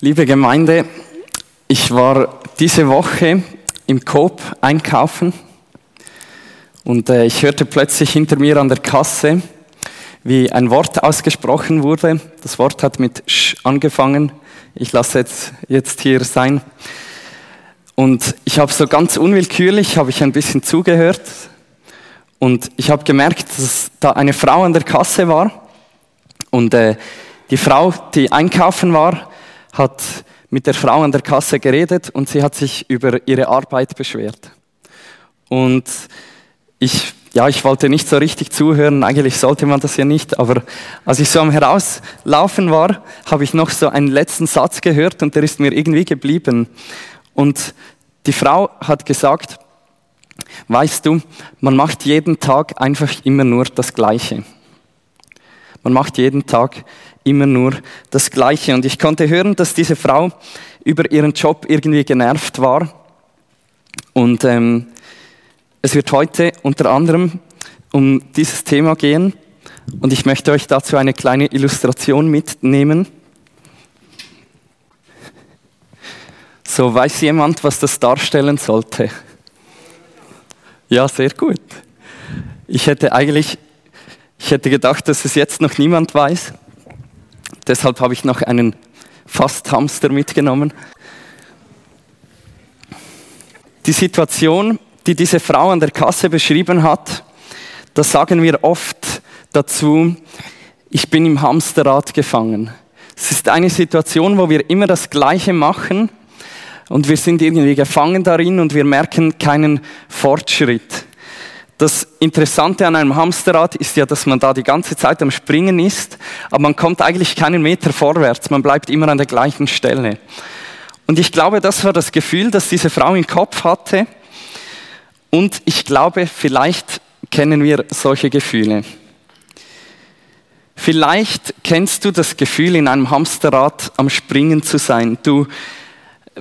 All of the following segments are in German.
Liebe Gemeinde, ich war diese Woche im Coop einkaufen und äh, ich hörte plötzlich hinter mir an der Kasse, wie ein Wort ausgesprochen wurde. Das Wort hat mit Sch angefangen. Ich lasse jetzt, jetzt hier sein. Und ich habe so ganz unwillkürlich, habe ich ein bisschen zugehört und ich habe gemerkt, dass da eine Frau an der Kasse war und äh, die Frau, die einkaufen war, hat mit der Frau an der Kasse geredet und sie hat sich über ihre Arbeit beschwert. Und ich, ja, ich wollte nicht so richtig zuhören, eigentlich sollte man das ja nicht, aber als ich so am Herauslaufen war, habe ich noch so einen letzten Satz gehört und der ist mir irgendwie geblieben. Und die Frau hat gesagt, weißt du, man macht jeden Tag einfach immer nur das Gleiche. Man macht jeden Tag immer nur das Gleiche. Und ich konnte hören, dass diese Frau über ihren Job irgendwie genervt war. Und ähm, es wird heute unter anderem um dieses Thema gehen. Und ich möchte euch dazu eine kleine Illustration mitnehmen. So, weiß jemand, was das darstellen sollte? Ja, sehr gut. Ich hätte eigentlich, ich hätte gedacht, dass es jetzt noch niemand weiß. Deshalb habe ich noch einen Fasthamster mitgenommen. Die Situation, die diese Frau an der Kasse beschrieben hat, da sagen wir oft dazu, ich bin im Hamsterrad gefangen. Es ist eine Situation, wo wir immer das Gleiche machen und wir sind irgendwie gefangen darin und wir merken keinen Fortschritt. Das Interessante an einem Hamsterrad ist ja, dass man da die ganze Zeit am Springen ist, aber man kommt eigentlich keinen Meter vorwärts, man bleibt immer an der gleichen Stelle. Und ich glaube, das war das Gefühl, das diese Frau im Kopf hatte. Und ich glaube, vielleicht kennen wir solche Gefühle. Vielleicht kennst du das Gefühl, in einem Hamsterrad am Springen zu sein. Du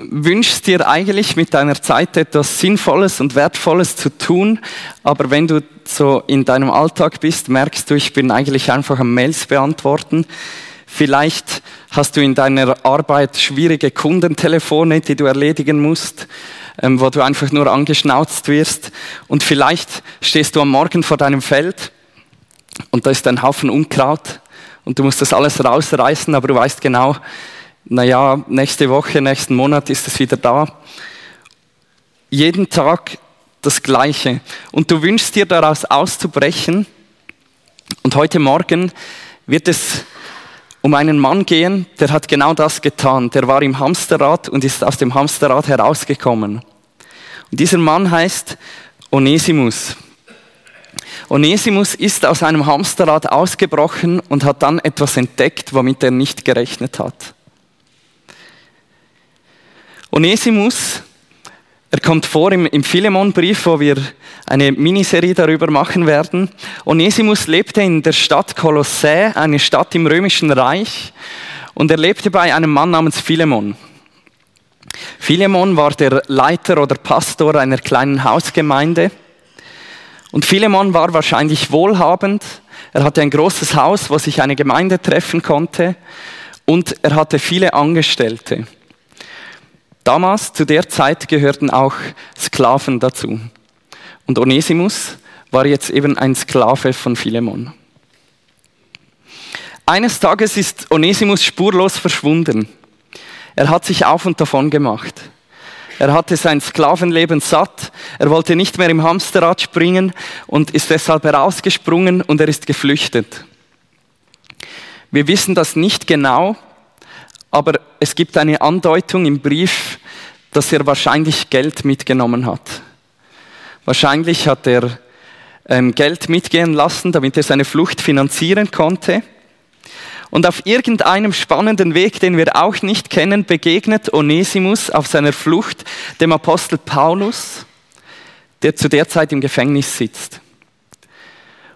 wünschst dir eigentlich mit deiner Zeit etwas Sinnvolles und Wertvolles zu tun, aber wenn du so in deinem Alltag bist, merkst du, ich bin eigentlich einfach am Mails beantworten. Vielleicht hast du in deiner Arbeit schwierige Kundentelefone, die du erledigen musst, ähm, wo du einfach nur angeschnauzt wirst. Und vielleicht stehst du am Morgen vor deinem Feld und da ist ein Haufen Unkraut und du musst das alles rausreißen, aber du weißt genau, naja, nächste Woche, nächsten Monat ist es wieder da. Jeden Tag das Gleiche. Und du wünschst dir daraus auszubrechen. Und heute Morgen wird es um einen Mann gehen, der hat genau das getan. Der war im Hamsterrad und ist aus dem Hamsterrad herausgekommen. Und dieser Mann heißt Onesimus. Onesimus ist aus einem Hamsterrad ausgebrochen und hat dann etwas entdeckt, womit er nicht gerechnet hat. Onesimus, er kommt vor im, im Philemon-Brief, wo wir eine Miniserie darüber machen werden. Onesimus lebte in der Stadt Kolossä, eine Stadt im römischen Reich, und er lebte bei einem Mann namens Philemon. Philemon war der Leiter oder Pastor einer kleinen Hausgemeinde. Und Philemon war wahrscheinlich wohlhabend. Er hatte ein großes Haus, wo sich eine Gemeinde treffen konnte. Und er hatte viele Angestellte. Damals, zu der Zeit, gehörten auch Sklaven dazu. Und Onesimus war jetzt eben ein Sklave von Philemon. Eines Tages ist Onesimus spurlos verschwunden. Er hat sich auf und davon gemacht. Er hatte sein Sklavenleben satt. Er wollte nicht mehr im Hamsterrad springen und ist deshalb herausgesprungen und er ist geflüchtet. Wir wissen das nicht genau, aber es gibt eine Andeutung im Brief, dass er wahrscheinlich Geld mitgenommen hat. Wahrscheinlich hat er ähm, Geld mitgehen lassen, damit er seine Flucht finanzieren konnte. Und auf irgendeinem spannenden Weg, den wir auch nicht kennen, begegnet Onesimus auf seiner Flucht dem Apostel Paulus, der zu der Zeit im Gefängnis sitzt.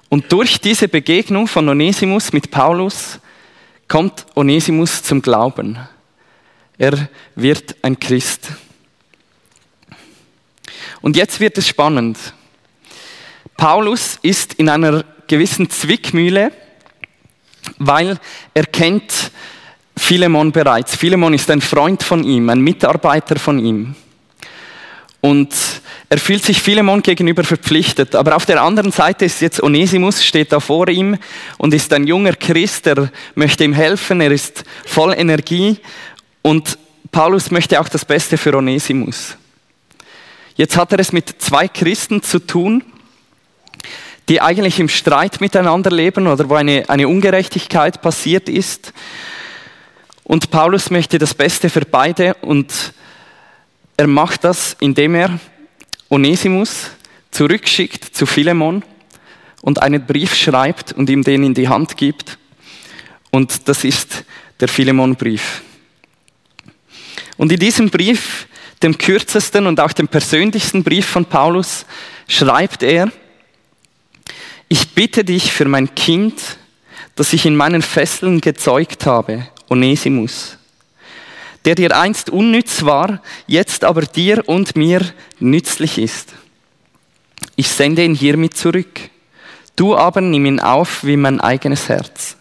Und durch diese Begegnung von Onesimus mit Paulus kommt Onesimus zum Glauben. Er wird ein Christ. Und jetzt wird es spannend. Paulus ist in einer gewissen Zwickmühle, weil er kennt Philemon bereits. Philemon ist ein Freund von ihm, ein Mitarbeiter von ihm. Und er fühlt sich Philemon gegenüber verpflichtet. Aber auf der anderen Seite ist jetzt Onesimus, steht da vor ihm und ist ein junger Christ, er möchte ihm helfen, er ist voll Energie und Paulus möchte auch das Beste für Onesimus. Jetzt hat er es mit zwei Christen zu tun, die eigentlich im Streit miteinander leben oder wo eine, eine Ungerechtigkeit passiert ist. Und Paulus möchte das Beste für beide und er macht das, indem er Onesimus zurückschickt zu Philemon und einen Brief schreibt und ihm den in die Hand gibt. Und das ist der Philemon-Brief. Und in diesem Brief, dem kürzesten und auch dem persönlichsten Brief von Paulus, schreibt er, ich bitte dich für mein Kind, das ich in meinen Fesseln gezeugt habe, Onesimus der dir einst unnütz war, jetzt aber dir und mir nützlich ist. Ich sende ihn hiermit zurück. Du aber nimm ihn auf wie mein eigenes Herz.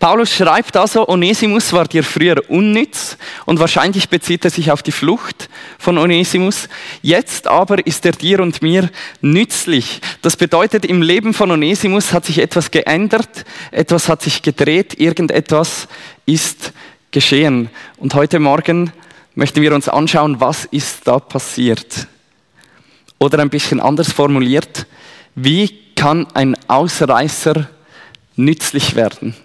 Paulus schreibt also, Onesimus war dir früher unnütz und wahrscheinlich bezieht er sich auf die Flucht von Onesimus. Jetzt aber ist er dir und mir nützlich. Das bedeutet, im Leben von Onesimus hat sich etwas geändert, etwas hat sich gedreht, irgendetwas ist geschehen. Und heute Morgen möchten wir uns anschauen, was ist da passiert. Oder ein bisschen anders formuliert, wie kann ein Ausreißer nützlich werden?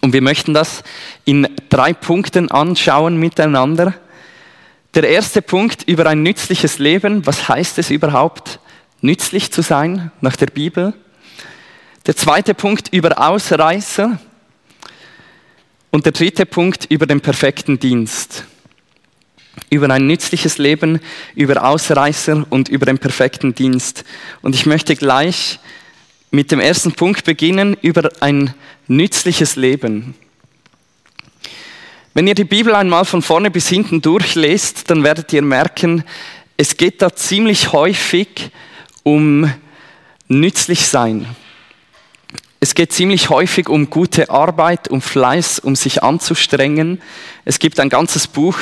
Und wir möchten das in drei Punkten anschauen miteinander. Der erste Punkt über ein nützliches Leben. Was heißt es überhaupt, nützlich zu sein nach der Bibel? Der zweite Punkt über Ausreißer. Und der dritte Punkt über den perfekten Dienst. Über ein nützliches Leben, über Ausreißer und über den perfekten Dienst. Und ich möchte gleich mit dem ersten Punkt beginnen über ein nützliches Leben. Wenn ihr die Bibel einmal von vorne bis hinten durchlest, dann werdet ihr merken, es geht da ziemlich häufig um nützlich sein. Es geht ziemlich häufig um gute Arbeit, um Fleiß, um sich anzustrengen. Es gibt ein ganzes Buch,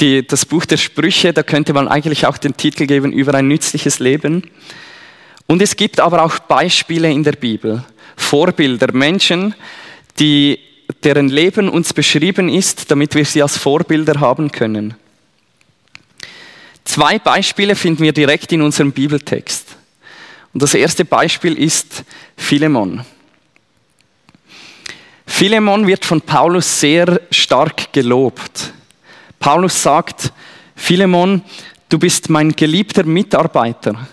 die, das Buch der Sprüche, da könnte man eigentlich auch den Titel geben über ein nützliches Leben. Und es gibt aber auch Beispiele in der Bibel, Vorbilder, Menschen, die, deren Leben uns beschrieben ist, damit wir sie als Vorbilder haben können. Zwei Beispiele finden wir direkt in unserem Bibeltext. Und das erste Beispiel ist Philemon. Philemon wird von Paulus sehr stark gelobt. Paulus sagt, Philemon, du bist mein geliebter Mitarbeiter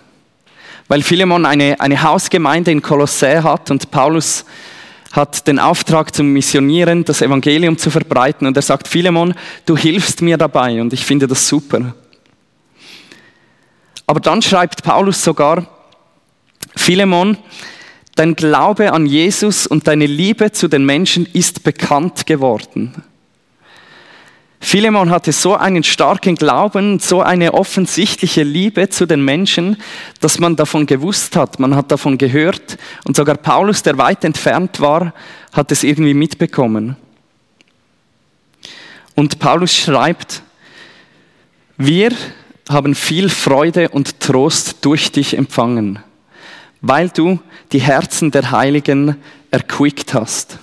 weil Philemon eine, eine Hausgemeinde in Kolossä hat und Paulus hat den Auftrag zum Missionieren, das Evangelium zu verbreiten und er sagt, Philemon, du hilfst mir dabei und ich finde das super. Aber dann schreibt Paulus sogar, Philemon, dein Glaube an Jesus und deine Liebe zu den Menschen ist bekannt geworden. Philemon hatte so einen starken Glauben, so eine offensichtliche Liebe zu den Menschen, dass man davon gewusst hat, man hat davon gehört und sogar Paulus, der weit entfernt war, hat es irgendwie mitbekommen. Und Paulus schreibt, wir haben viel Freude und Trost durch dich empfangen, weil du die Herzen der Heiligen erquickt hast.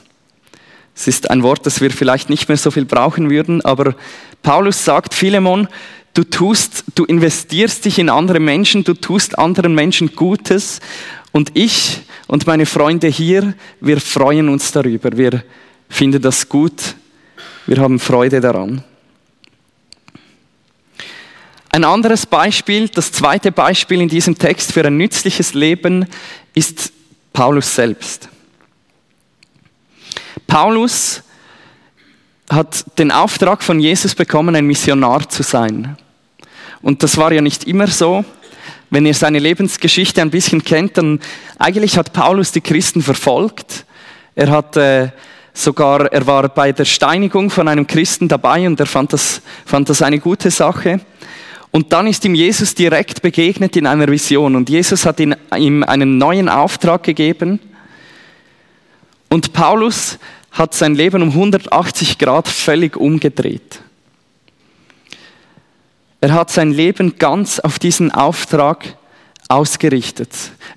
Es ist ein Wort, das wir vielleicht nicht mehr so viel brauchen würden, aber Paulus sagt, Philemon, du tust, du investierst dich in andere Menschen, du tust anderen Menschen Gutes und ich und meine Freunde hier, wir freuen uns darüber, wir finden das gut, wir haben Freude daran. Ein anderes Beispiel, das zweite Beispiel in diesem Text für ein nützliches Leben ist Paulus selbst. Paulus hat den Auftrag von Jesus bekommen, ein Missionar zu sein. Und das war ja nicht immer so. Wenn ihr seine Lebensgeschichte ein bisschen kennt, dann eigentlich hat Paulus die Christen verfolgt. Er hat äh, sogar, er war bei der Steinigung von einem Christen dabei und er fand das, fand das eine gute Sache. Und dann ist ihm Jesus direkt begegnet in einer Vision und Jesus hat ihm einen neuen Auftrag gegeben Und Paulus hat sein Leben um 180 Grad völlig umgedreht. Er hat sein Leben ganz auf diesen Auftrag ausgerichtet.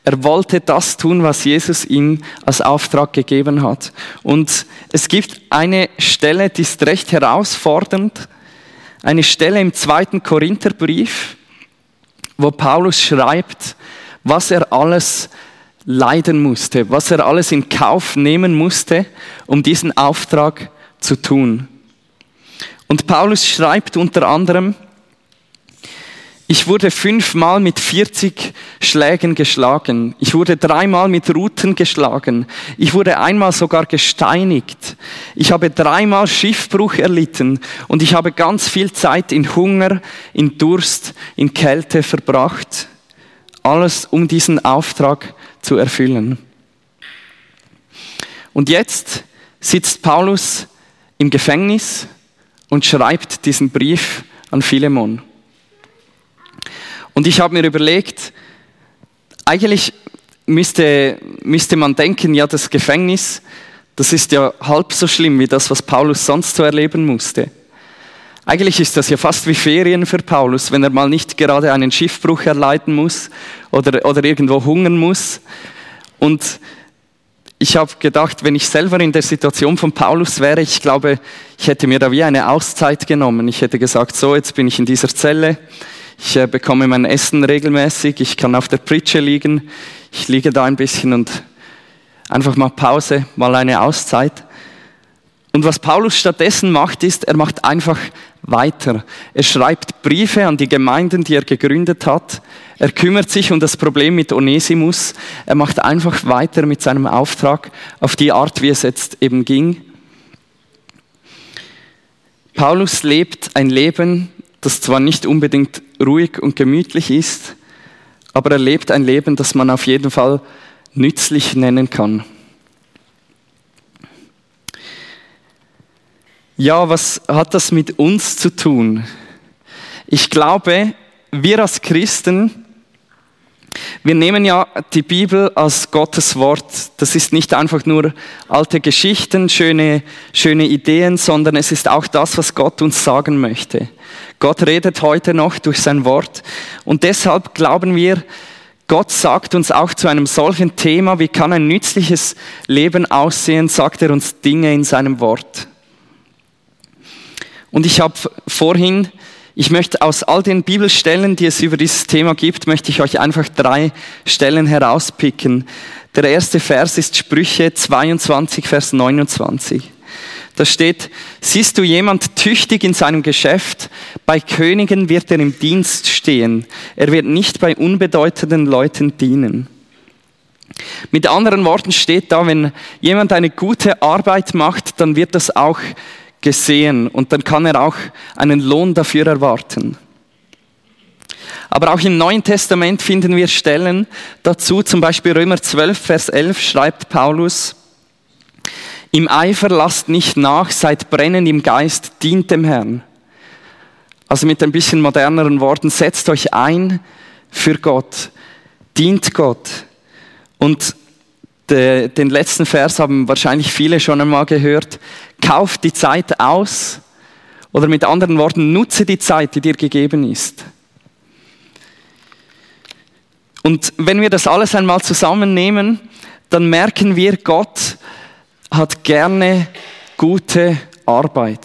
Er wollte das tun, was Jesus ihm als Auftrag gegeben hat. Und es gibt eine Stelle, die ist recht herausfordernd, eine Stelle im zweiten Korintherbrief, wo Paulus schreibt, was er alles leiden musste, was er alles in Kauf nehmen musste, um diesen Auftrag zu tun. Und Paulus schreibt unter anderem, ich wurde fünfmal mit 40 Schlägen geschlagen. Ich wurde dreimal mit Ruten geschlagen. Ich wurde einmal sogar gesteinigt. Ich habe dreimal Schiffbruch erlitten und ich habe ganz viel Zeit in Hunger, in Durst, in Kälte verbracht. Alles um diesen Auftrag zu erfüllen. Und jetzt sitzt Paulus im Gefängnis und schreibt diesen Brief an Philemon. Und ich habe mir überlegt, eigentlich müsste, müsste man denken, ja, das Gefängnis, das ist ja halb so schlimm wie das, was Paulus sonst so erleben musste. Eigentlich ist das ja fast wie Ferien für Paulus, wenn er mal nicht gerade einen Schiffbruch erleiden muss oder, oder irgendwo hungern muss. Und ich habe gedacht, wenn ich selber in der Situation von Paulus wäre, ich glaube, ich hätte mir da wie eine Auszeit genommen. Ich hätte gesagt, so, jetzt bin ich in dieser Zelle, ich äh, bekomme mein Essen regelmäßig, ich kann auf der Pritsche liegen, ich liege da ein bisschen und einfach mal Pause, mal eine Auszeit. Und was Paulus stattdessen macht, ist, er macht einfach weiter. Er schreibt Briefe an die Gemeinden, die er gegründet hat. Er kümmert sich um das Problem mit Onesimus. Er macht einfach weiter mit seinem Auftrag auf die Art, wie es jetzt eben ging. Paulus lebt ein Leben, das zwar nicht unbedingt ruhig und gemütlich ist, aber er lebt ein Leben, das man auf jeden Fall nützlich nennen kann. Ja, was hat das mit uns zu tun? Ich glaube, wir als Christen wir nehmen ja die Bibel als Gottes Wort. Das ist nicht einfach nur alte Geschichten, schöne, schöne Ideen, sondern es ist auch das, was Gott uns sagen möchte. Gott redet heute noch durch sein Wort und deshalb glauben wir, Gott sagt uns auch zu einem solchen Thema, wie kann ein nützliches Leben aussehen, sagt er uns Dinge in seinem Wort. Und ich habe vorhin ich möchte aus all den Bibelstellen, die es über dieses Thema gibt, möchte ich euch einfach drei Stellen herauspicken. Der erste Vers ist Sprüche 22, Vers 29. Da steht, siehst du jemand tüchtig in seinem Geschäft, bei Königen wird er im Dienst stehen, er wird nicht bei unbedeutenden Leuten dienen. Mit anderen Worten steht da, wenn jemand eine gute Arbeit macht, dann wird das auch gesehen und dann kann er auch einen Lohn dafür erwarten. Aber auch im Neuen Testament finden wir Stellen dazu, zum Beispiel Römer 12, Vers 11 schreibt Paulus, im Eifer lasst nicht nach, seid brennend im Geist, dient dem Herrn. Also mit ein bisschen moderneren Worten, setzt euch ein für Gott, dient Gott. Und den letzten Vers haben wahrscheinlich viele schon einmal gehört. Kauft die Zeit aus oder mit anderen Worten, nutze die Zeit, die dir gegeben ist. Und wenn wir das alles einmal zusammennehmen, dann merken wir, Gott hat gerne gute Arbeit.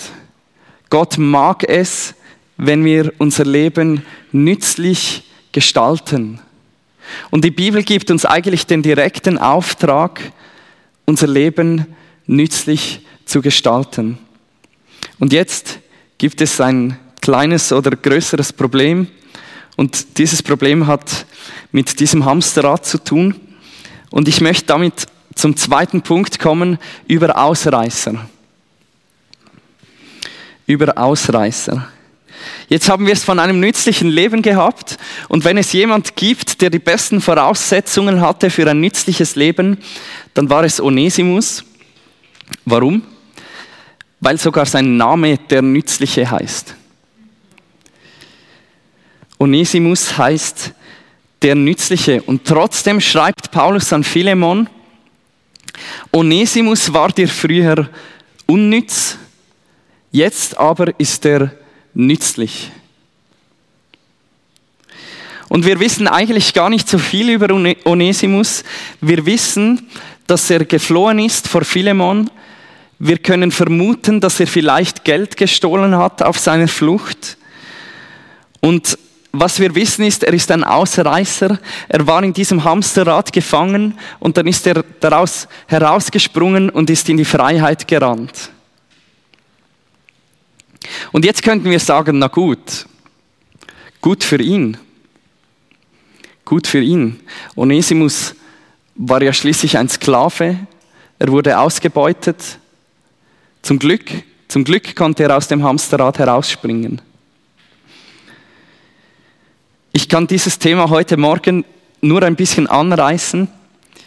Gott mag es, wenn wir unser Leben nützlich gestalten. Und die Bibel gibt uns eigentlich den direkten Auftrag, unser Leben nützlich zu gestalten. Und jetzt gibt es ein kleines oder größeres Problem. Und dieses Problem hat mit diesem Hamsterrad zu tun. Und ich möchte damit zum zweiten Punkt kommen, über Ausreißer. Über Ausreißer. Jetzt haben wir es von einem nützlichen Leben gehabt und wenn es jemand gibt, der die besten Voraussetzungen hatte für ein nützliches Leben, dann war es Onesimus. Warum? Weil sogar sein Name der Nützliche heißt. Onesimus heißt der Nützliche und trotzdem schreibt Paulus an Philemon, Onesimus war dir früher unnütz, jetzt aber ist er nützlich. Und wir wissen eigentlich gar nicht so viel über Onesimus. Wir wissen, dass er geflohen ist vor Philemon. Wir können vermuten, dass er vielleicht Geld gestohlen hat auf seiner Flucht. Und was wir wissen ist, er ist ein Ausreißer. Er war in diesem Hamsterrad gefangen und dann ist er daraus herausgesprungen und ist in die Freiheit gerannt. Und jetzt könnten wir sagen, na gut, gut für ihn. Gut für ihn. Onesimus war ja schließlich ein Sklave. Er wurde ausgebeutet. Zum Glück, zum Glück konnte er aus dem Hamsterrad herausspringen. Ich kann dieses Thema heute Morgen nur ein bisschen anreißen.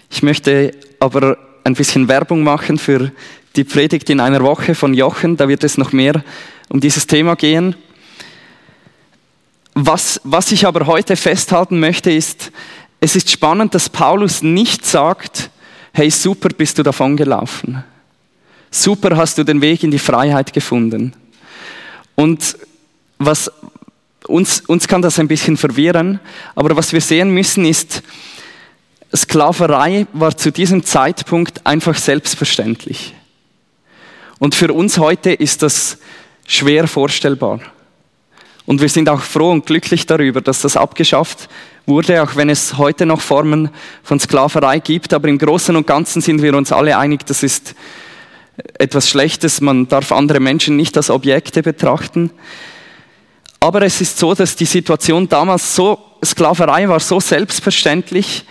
Ich möchte aber ein bisschen Werbung machen für die Predigt in einer Woche von Jochen. Da wird es noch mehr um dieses Thema gehen. Was, was ich aber heute festhalten möchte, ist, es ist spannend, dass Paulus nicht sagt, hey, super bist du davon gelaufen. Super hast du den Weg in die Freiheit gefunden. Und was, uns, uns kann das ein bisschen verwirren, aber was wir sehen müssen ist, Sklaverei war zu diesem Zeitpunkt einfach selbstverständlich. Und für uns heute ist das schwer vorstellbar. Und wir sind auch froh und glücklich darüber, dass das abgeschafft wurde, auch wenn es heute noch Formen von Sklaverei gibt. Aber im Großen und Ganzen sind wir uns alle einig, das ist etwas Schlechtes. Man darf andere Menschen nicht als Objekte betrachten. Aber es ist so, dass die Situation damals so, Sklaverei war so selbstverständlich,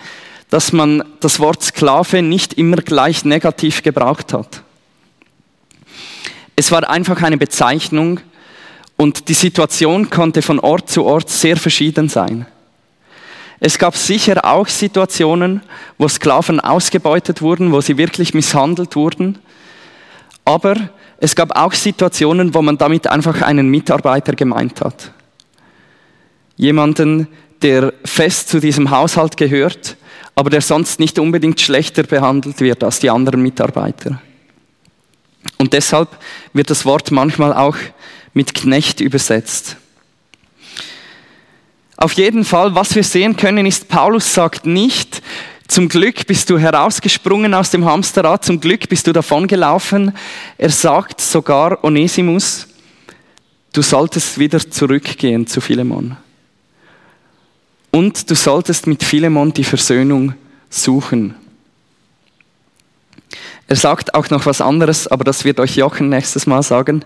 dass man das Wort Sklave nicht immer gleich negativ gebraucht hat. Es war einfach eine Bezeichnung, und die Situation konnte von Ort zu Ort sehr verschieden sein. Es gab sicher auch Situationen, wo Sklaven ausgebeutet wurden, wo sie wirklich misshandelt wurden. Aber es gab auch Situationen, wo man damit einfach einen Mitarbeiter gemeint hat. Jemanden, der fest zu diesem Haushalt gehört, aber der sonst nicht unbedingt schlechter behandelt wird als die anderen Mitarbeiter. Und deshalb wird das Wort manchmal auch mit Knecht übersetzt. Auf jeden Fall, was wir sehen können, ist, Paulus sagt nicht, zum Glück bist du herausgesprungen aus dem Hamsterrad, zum Glück bist du davongelaufen. Er sagt sogar Onesimus, du solltest wieder zurückgehen zu Philemon. Und du solltest mit Philemon die Versöhnung suchen. Er sagt auch noch was anderes, aber das wird euch Jochen nächstes Mal sagen.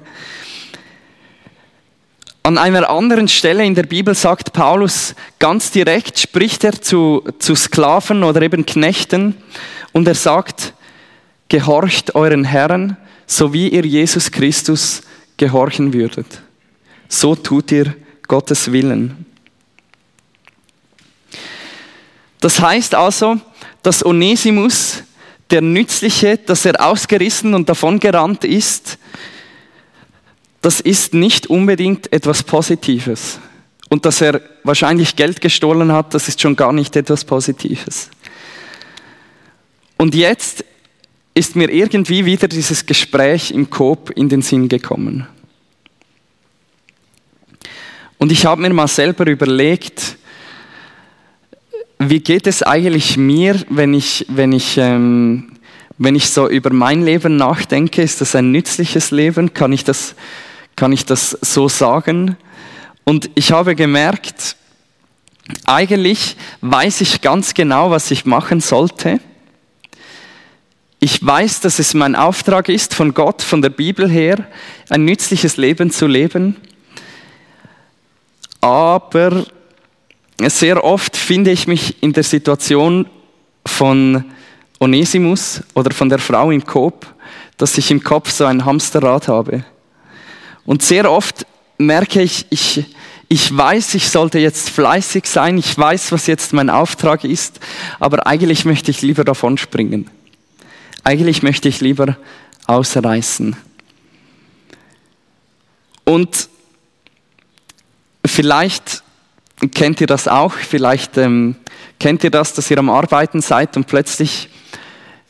An einer anderen Stelle in der Bibel sagt Paulus ganz direkt, spricht er zu, zu Sklaven oder eben Knechten und er sagt, gehorcht euren Herren, so wie ihr Jesus Christus gehorchen würdet. So tut ihr Gottes Willen. Das heißt also, dass Onesimus, der Nützliche, dass er ausgerissen und davongerannt ist, das ist nicht unbedingt etwas Positives. Und dass er wahrscheinlich Geld gestohlen hat, das ist schon gar nicht etwas Positives. Und jetzt ist mir irgendwie wieder dieses Gespräch im Coop in den Sinn gekommen. Und ich habe mir mal selber überlegt, wie geht es eigentlich mir, wenn ich, wenn ich, ähm, wenn ich so über mein Leben nachdenke? Ist das ein nützliches Leben? Kann ich das kann ich das so sagen. Und ich habe gemerkt, eigentlich weiß ich ganz genau, was ich machen sollte. Ich weiß, dass es mein Auftrag ist, von Gott, von der Bibel her, ein nützliches Leben zu leben. Aber sehr oft finde ich mich in der Situation von Onesimus oder von der Frau im Coop, dass ich im Kopf so ein Hamsterrad habe. Und sehr oft merke ich, ich, ich weiß, ich sollte jetzt fleißig sein, ich weiß, was jetzt mein Auftrag ist, aber eigentlich möchte ich lieber davon springen. Eigentlich möchte ich lieber ausreißen. Und vielleicht kennt ihr das auch, vielleicht ähm, kennt ihr das, dass ihr am Arbeiten seid und plötzlich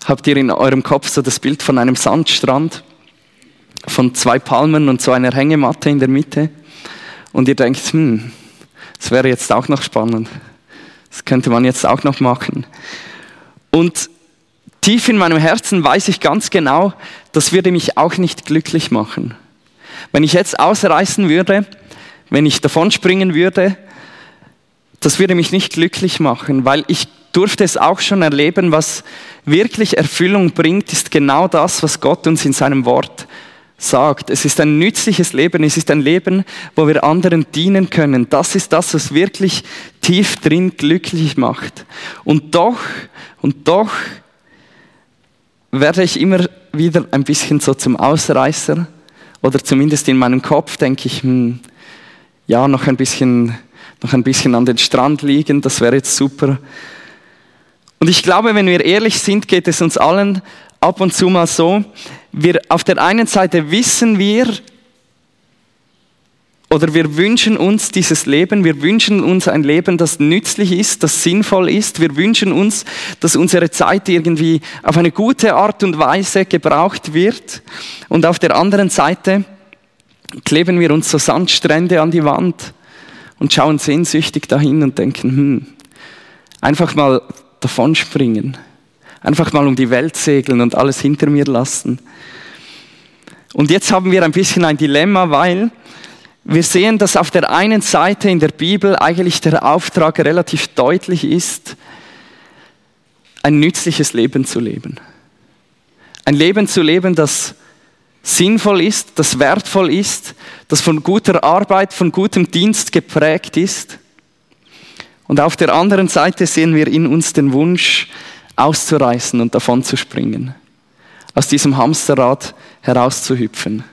habt ihr in eurem Kopf so das Bild von einem Sandstrand, von zwei Palmen und so einer Hängematte in der Mitte. Und ihr denkt, hm, das wäre jetzt auch noch spannend. Das könnte man jetzt auch noch machen. Und tief in meinem Herzen weiß ich ganz genau, das würde mich auch nicht glücklich machen. Wenn ich jetzt ausreißen würde, wenn ich davonspringen würde, das würde mich nicht glücklich machen, weil ich durfte es auch schon erleben, was wirklich Erfüllung bringt, ist genau das, was Gott uns in seinem Wort sagt. Es ist ein nützliches Leben, es ist ein Leben, wo wir anderen dienen können. Das ist das, was wirklich tief drin glücklich macht. Und doch, und doch werde ich immer wieder ein bisschen so zum Ausreißer oder zumindest in meinem Kopf denke ich, hm, ja, noch ein bisschen, noch ein bisschen an den Strand liegen, das wäre jetzt super. Und ich glaube, wenn wir ehrlich sind, geht es uns allen ab und zu mal so, wir auf der einen Seite wissen wir, oder wir wünschen uns dieses Leben, wir wünschen uns ein Leben, das nützlich ist, das sinnvoll ist. Wir wünschen uns, dass unsere Zeit irgendwie auf eine gute Art und Weise gebraucht wird. Und auf der anderen Seite kleben wir uns so Sandstrände an die Wand und schauen sehnsüchtig dahin und denken, hm, einfach mal davonspringen, einfach mal um die Welt segeln und alles hinter mir lassen. Und jetzt haben wir ein bisschen ein Dilemma, weil wir sehen, dass auf der einen Seite in der Bibel eigentlich der Auftrag relativ deutlich ist, ein nützliches Leben zu leben. Ein Leben zu leben, das sinnvoll ist, das wertvoll ist, das von guter Arbeit, von gutem Dienst geprägt ist. Und auf der anderen Seite sehen wir in uns den Wunsch, auszureißen und davon zu springen, aus diesem Hamsterrad herauszuhüpfen.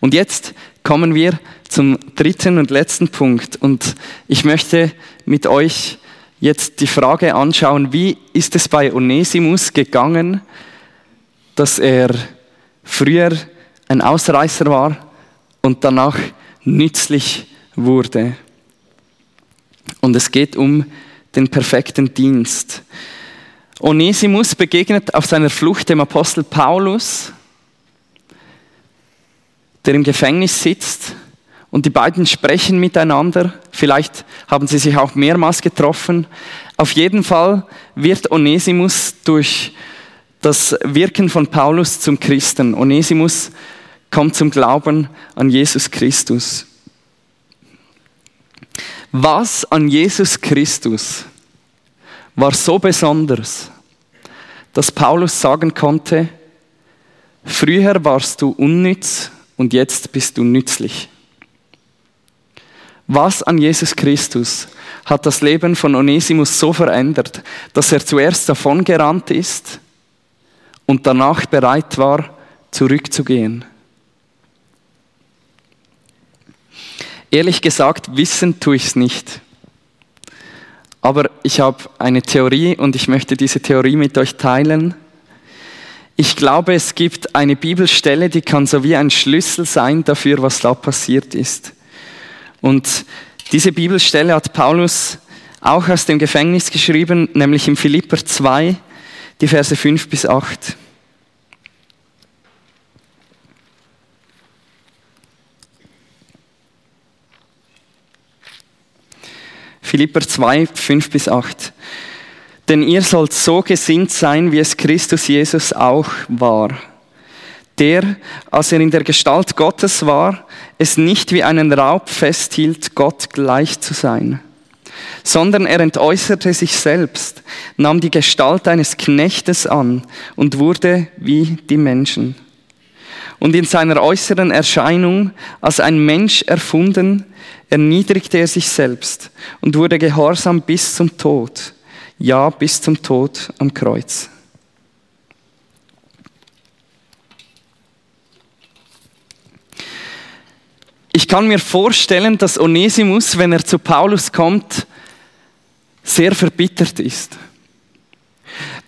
Und jetzt kommen wir zum dritten und letzten Punkt. Und ich möchte mit euch jetzt die Frage anschauen, wie ist es bei Onesimus gegangen, dass er früher ein Ausreißer war und danach nützlich wurde. Und es geht um den perfekten Dienst. Onesimus begegnet auf seiner Flucht dem Apostel Paulus der im Gefängnis sitzt und die beiden sprechen miteinander. Vielleicht haben sie sich auch mehrmals getroffen. Auf jeden Fall wird Onesimus durch das Wirken von Paulus zum Christen. Onesimus kommt zum Glauben an Jesus Christus. Was an Jesus Christus war so besonders, dass Paulus sagen konnte, früher warst du unnütz, und jetzt bist du nützlich. Was an Jesus Christus hat das Leben von Onesimus so verändert, dass er zuerst davongerannt ist und danach bereit war, zurückzugehen? Ehrlich gesagt, wissen tue ich es nicht. Aber ich habe eine Theorie und ich möchte diese Theorie mit euch teilen. Ich glaube, es gibt eine Bibelstelle, die kann so wie ein Schlüssel sein dafür, was da passiert ist. Und diese Bibelstelle hat Paulus auch aus dem Gefängnis geschrieben, nämlich im Philipper 2, die Verse 5 bis 8. Philipper 2, 5 bis 8. Denn ihr sollt so gesinnt sein, wie es Christus Jesus auch war. Der, als er in der Gestalt Gottes war, es nicht wie einen Raub festhielt, Gott gleich zu sein, sondern er entäußerte sich selbst, nahm die Gestalt eines Knechtes an und wurde wie die Menschen. Und in seiner äußeren Erscheinung als ein Mensch erfunden, erniedrigte er sich selbst und wurde gehorsam bis zum Tod ja bis zum Tod am Kreuz. Ich kann mir vorstellen, dass Onesimus, wenn er zu Paulus kommt, sehr verbittert ist.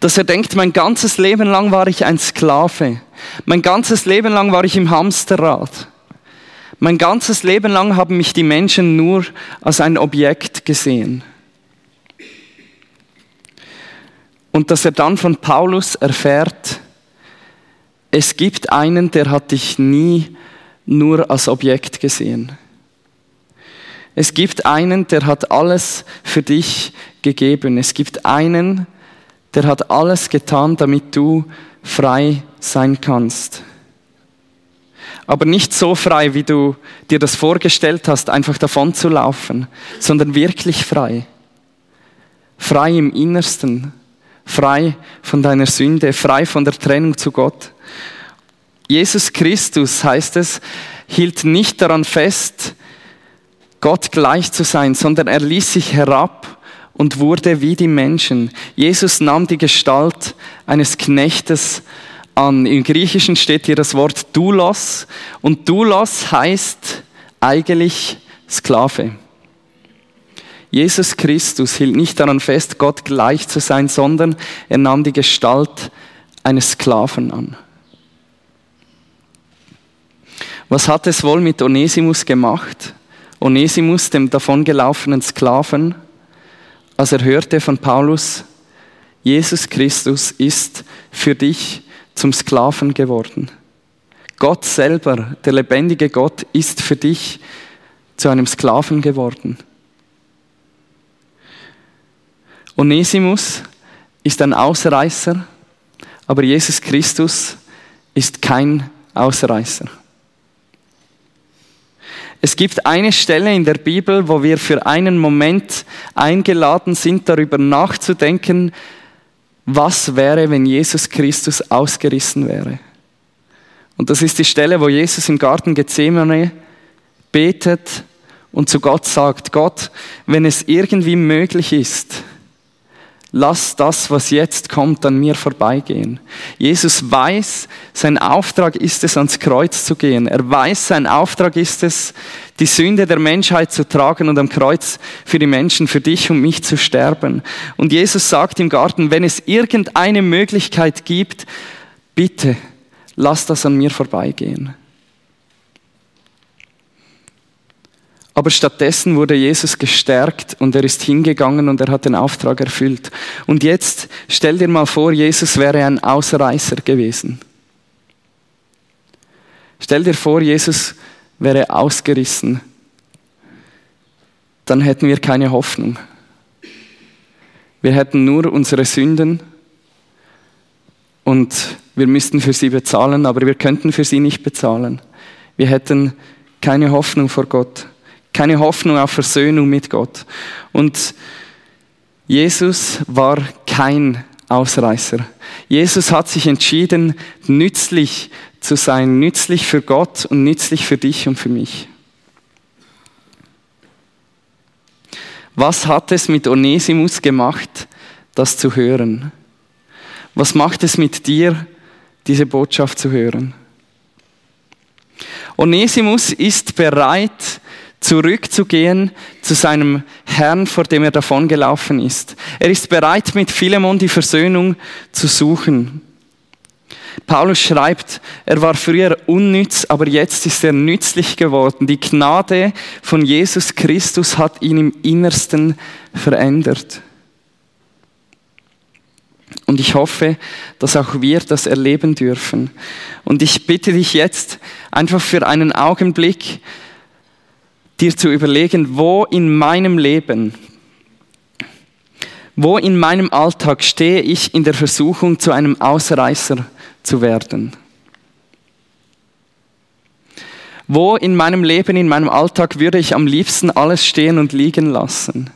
Dass er denkt, mein ganzes Leben lang war ich ein Sklave. Mein ganzes Leben lang war ich im Hamsterrad. Mein ganzes Leben lang haben mich die Menschen nur als ein Objekt gesehen. Und dass er dann von Paulus erfährt, es gibt einen, der hat dich nie nur als Objekt gesehen. Es gibt einen, der hat alles für dich gegeben. Es gibt einen, der hat alles getan, damit du frei sein kannst. Aber nicht so frei, wie du dir das vorgestellt hast, einfach davon zu laufen, sondern wirklich frei. Frei im Innersten, frei von deiner Sünde, frei von der Trennung zu Gott. Jesus Christus, heißt es, hielt nicht daran fest, Gott gleich zu sein, sondern er ließ sich herab und wurde wie die Menschen. Jesus nahm die Gestalt eines Knechtes an. Im Griechischen steht hier das Wort Doulos und Doulos heißt eigentlich Sklave. Jesus Christus hielt nicht daran fest, Gott gleich zu sein, sondern er nahm die Gestalt eines Sklaven an. Was hat es wohl mit Onesimus gemacht? Onesimus, dem davongelaufenen Sklaven, als er hörte von Paulus, Jesus Christus ist für dich zum Sklaven geworden. Gott selber, der lebendige Gott, ist für dich zu einem Sklaven geworden. Onesimus ist ein Ausreißer, aber Jesus Christus ist kein Ausreißer. Es gibt eine Stelle in der Bibel, wo wir für einen Moment eingeladen sind, darüber nachzudenken, was wäre, wenn Jesus Christus ausgerissen wäre. Und das ist die Stelle, wo Jesus im Garten Gethsemane betet und zu Gott sagt, Gott, wenn es irgendwie möglich ist, lass das, was jetzt kommt, an mir vorbeigehen. Jesus weiß, sein Auftrag ist es, ans Kreuz zu gehen. Er weiß, sein Auftrag ist es, die Sünde der Menschheit zu tragen und am Kreuz für die Menschen, für dich und mich zu sterben. Und Jesus sagt im Garten, wenn es irgendeine Möglichkeit gibt, bitte, lass das an mir vorbeigehen. Aber stattdessen wurde Jesus gestärkt und er ist hingegangen und er hat den Auftrag erfüllt. Und jetzt stell dir mal vor, Jesus wäre ein Ausreißer gewesen. Stell dir vor, Jesus wäre ausgerissen. Dann hätten wir keine Hoffnung. Wir hätten nur unsere Sünden und wir müssten für sie bezahlen, aber wir könnten für sie nicht bezahlen. Wir hätten keine Hoffnung vor Gott keine Hoffnung auf Versöhnung mit Gott. Und Jesus war kein Ausreißer. Jesus hat sich entschieden, nützlich zu sein, nützlich für Gott und nützlich für dich und für mich. Was hat es mit Onesimus gemacht, das zu hören? Was macht es mit dir, diese Botschaft zu hören? Onesimus ist bereit, zurückzugehen zu seinem Herrn, vor dem er davongelaufen ist. Er ist bereit, mit Philemon die Versöhnung zu suchen. Paulus schreibt, er war früher unnütz, aber jetzt ist er nützlich geworden. Die Gnade von Jesus Christus hat ihn im Innersten verändert. Und ich hoffe, dass auch wir das erleben dürfen. Und ich bitte dich jetzt einfach für einen Augenblick, dir zu überlegen, wo in meinem Leben, wo in meinem Alltag stehe ich in der Versuchung, zu einem Ausreißer zu werden. Wo in meinem Leben, in meinem Alltag würde ich am liebsten alles stehen und liegen lassen?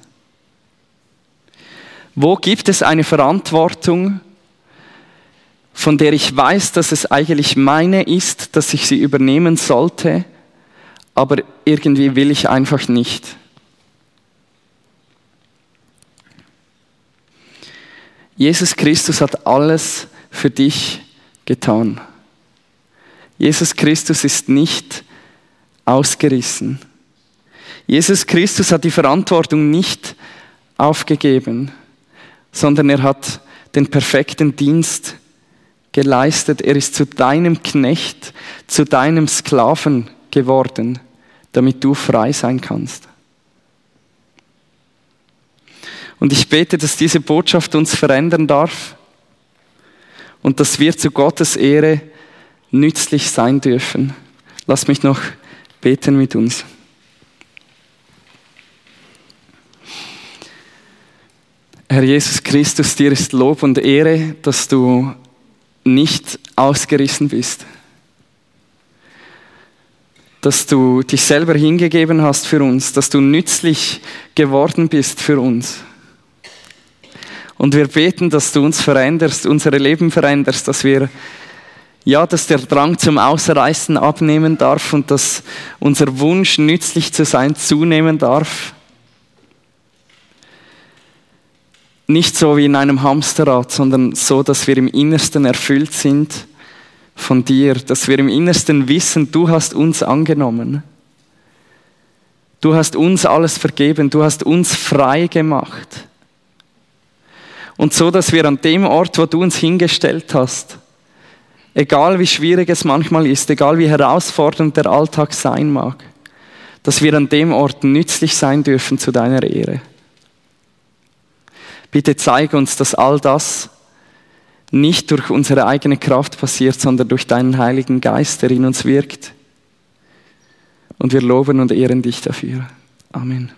Wo gibt es eine Verantwortung, von der ich weiß, dass es eigentlich meine ist, dass ich sie übernehmen sollte, aber irgendwie will ich einfach nicht. Jesus Christus hat alles für dich getan. Jesus Christus ist nicht ausgerissen. Jesus Christus hat die Verantwortung nicht aufgegeben, sondern er hat den perfekten Dienst geleistet. Er ist zu deinem Knecht, zu deinem Sklaven geworden, damit du frei sein kannst. Und ich bete, dass diese Botschaft uns verändern darf und dass wir zu Gottes Ehre nützlich sein dürfen. Lass mich noch beten mit uns. Herr Jesus Christus, dir ist Lob und Ehre, dass du nicht ausgerissen bist. Dass du dich selber hingegeben hast für uns, dass du nützlich geworden bist für uns. Und wir beten, dass du uns veränderst, unsere Leben veränderst, dass wir, ja, dass der Drang zum Ausreißen abnehmen darf und dass unser Wunsch, nützlich zu sein, zunehmen darf nicht so wie in einem Hamsterrad, sondern so, dass wir im Innersten erfüllt sind von dir, dass wir im Innersten wissen, du hast uns angenommen. Du hast uns alles vergeben, du hast uns frei gemacht. Und so, dass wir an dem Ort, wo du uns hingestellt hast, egal wie schwierig es manchmal ist, egal wie herausfordernd der Alltag sein mag, dass wir an dem Ort nützlich sein dürfen zu deiner Ehre. Bitte zeige uns, dass all das nicht durch unsere eigene Kraft passiert, sondern durch deinen Heiligen Geist, der in uns wirkt. Und wir loben und ehren dich dafür. Amen.